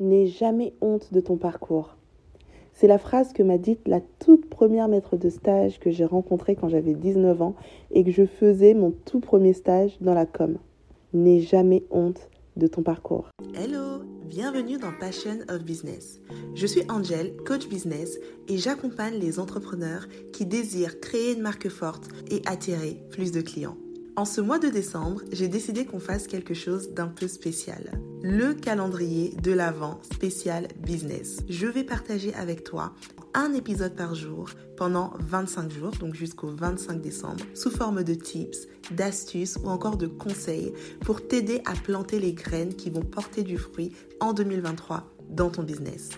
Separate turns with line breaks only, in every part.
N'aie jamais honte de ton parcours. C'est la phrase que m'a dite la toute première maître de stage que j'ai rencontrée quand j'avais 19 ans et que je faisais mon tout premier stage dans la com. N'aie jamais honte de ton parcours.
Hello, bienvenue dans Passion of Business. Je suis Angel, coach business, et j'accompagne les entrepreneurs qui désirent créer une marque forte et attirer plus de clients. En ce mois de décembre, j'ai décidé qu'on fasse quelque chose d'un peu spécial. Le calendrier de l'Avent spécial business. Je vais partager avec toi un épisode par jour pendant 25 jours, donc jusqu'au 25 décembre, sous forme de tips, d'astuces ou encore de conseils pour t'aider à planter les graines qui vont porter du fruit en 2023 dans ton business.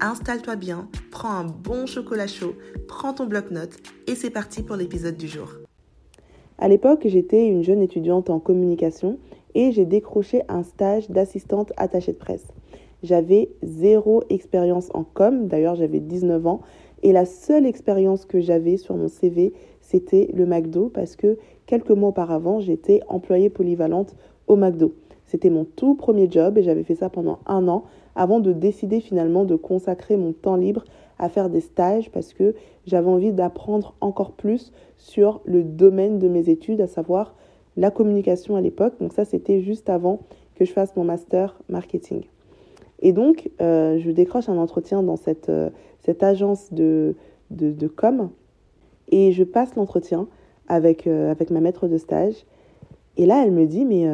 Installe-toi bien, prends un bon chocolat chaud, prends ton bloc-notes et c'est parti pour l'épisode du jour.
À l'époque, j'étais une jeune étudiante en communication et j'ai décroché un stage d'assistante attachée de presse. J'avais zéro expérience en com, d'ailleurs j'avais 19 ans, et la seule expérience que j'avais sur mon CV, c'était le McDo, parce que quelques mois auparavant, j'étais employée polyvalente au McDo. C'était mon tout premier job et j'avais fait ça pendant un an avant de décider finalement de consacrer mon temps libre à faire des stages parce que j'avais envie d'apprendre encore plus sur le domaine de mes études, à savoir la communication à l'époque. Donc ça, c'était juste avant que je fasse mon master marketing. Et donc, euh, je décroche un entretien dans cette, euh, cette agence de, de, com et je passe l'entretien avec, euh, avec ma maître de stage. Et là, elle me dit, mais...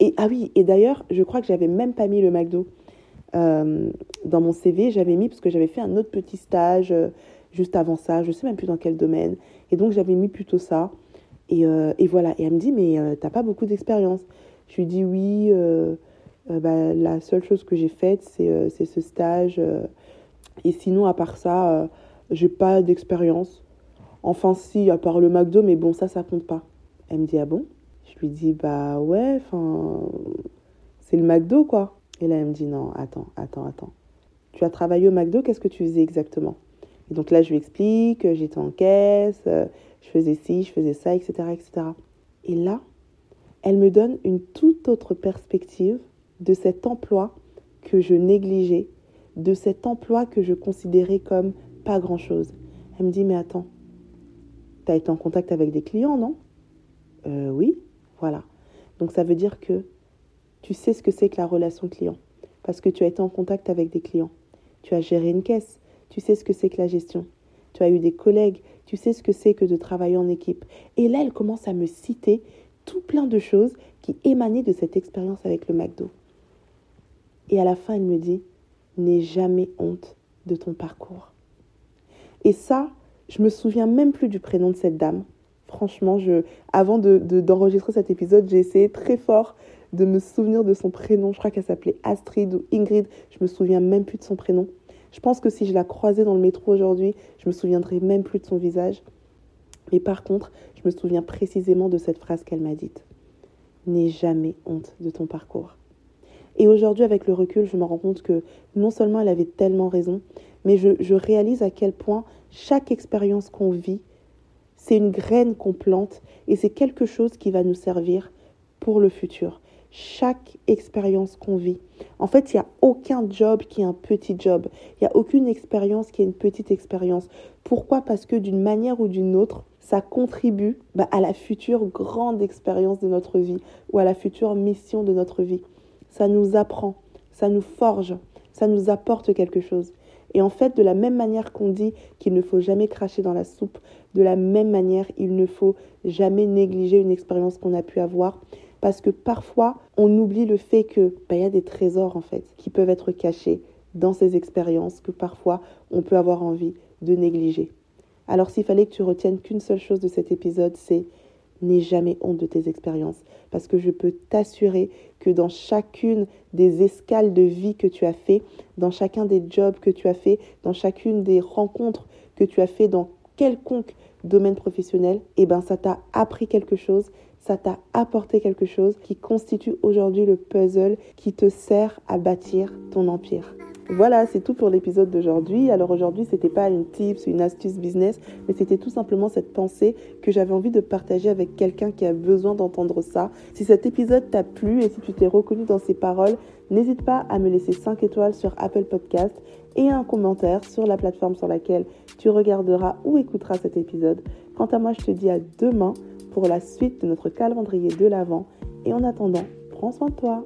et, ah oui, et d'ailleurs, je crois que j'avais même pas mis le McDo. Euh, dans mon CV, j'avais mis, parce que j'avais fait un autre petit stage euh, juste avant ça, je sais même plus dans quel domaine. Et donc, j'avais mis plutôt ça. Et, euh, voilà. Et elle me dit, mais t'as pas beaucoup d'expérience. Je lui dis, oui, bah, la seule chose que j'ai faite, c'est ce stage. et sinon, à part ça, j'ai pas d'expérience. Enfin, si, à part le McDo, mais bon, ça, ça compte pas. Elle me dit, ah bon? Je lui dis, bah ouais, enfin, c'est le McDo, quoi. Et là, elle me dit non, attends, attends, attends. Tu as travaillé au McDo, qu'est-ce que tu faisais exactement? Et donc là, je lui explique, j'étais en caisse, euh, je faisais ci, je faisais ça, etc., etc. Et là, elle me donne une toute autre perspective de cet emploi que je négligeais, de cet emploi que je considérais comme pas grand-chose. Elle me dit, mais attends, tu as été en contact avec des clients, non? Euh, Oui, voilà. Donc ça veut dire que tu sais ce que c'est que la relation client parce que tu as été en contact avec des clients. Tu as géré une caisse, tu sais ce que c'est que la gestion. Tu as eu des collègues, tu sais ce que c'est que de travailler en équipe. Et là, elle commence à me citer tout plein de choses qui émanaient de cette expérience avec le McDo. Et à la fin, elle me dit, n'aie jamais honte de ton parcours. Et ça, je me souviens même plus du prénom de cette dame. Franchement, je, avant d'enregistrer de, cet épisode, j'ai essayé très fort de me souvenir de son prénom. Je crois qu'elle s'appelait Astrid ou Ingrid. Je me souviens même plus de son prénom. Je pense que si je la croisais dans le métro aujourd'hui, je me souviendrais même plus de son visage. Mais par contre, je me souviens précisément de cette phrase qu'elle m'a dite. N'aie jamais honte de ton parcours. Et aujourd'hui, avec le recul, je me rends compte que non seulement elle avait tellement raison, mais je, je réalise à quel point chaque expérience qu'on vit, c'est une graine qu'on plante et c'est quelque chose qui va nous servir pour le futur chaque expérience qu'on vit. En fait, il n'y a aucun job qui est un petit job. Il n'y a aucune expérience qui est une petite expérience. Pourquoi? Parce que d'une manière ou d'une autre, ça contribue bah, à la future grande expérience de notre vie ou à la future mission de notre vie. Ça nous apprend, ça nous forge, ça nous apporte quelque chose. Et en fait, de la même manière qu'on dit qu'il ne faut jamais cracher dans la soupe, de la même manière, il ne faut jamais négliger une expérience qu'on a pu avoir parce que parfois on oublie le fait que bah, y a des trésors en fait qui peuvent être cachés dans ces expériences que parfois on peut avoir envie de négliger. Alors s'il fallait que tu retiennes qu'une seule chose de cet épisode, c'est n'aie jamais honte de tes expériences parce que je peux t'assurer que dans chacune des escales de vie que tu as fait, dans chacun des jobs que tu as fait, dans chacune des rencontres que tu as fait dans quelconque domaine professionnel, eh ben ça t'a appris quelque chose, ça t'a apporté quelque chose qui constitue aujourd'hui le puzzle qui te sert à bâtir ton empire. Voilà, c'est tout pour l'épisode d'aujourd'hui. Alors aujourd'hui, c'était pas une tips une astuce business, mais c'était tout simplement cette pensée que j'avais envie de partager avec quelqu'un qui a besoin d'entendre ça. Si cet épisode t'a plu et si tu t'es reconnu dans ces paroles, n'hésite pas à me laisser 5 étoiles sur Apple Podcast et un commentaire sur la plateforme sur laquelle tu regarderas ou écouteras cet épisode. Quant à moi, je te dis à demain pour la suite de notre calendrier de l'Avent. Et en attendant, prends soin de toi.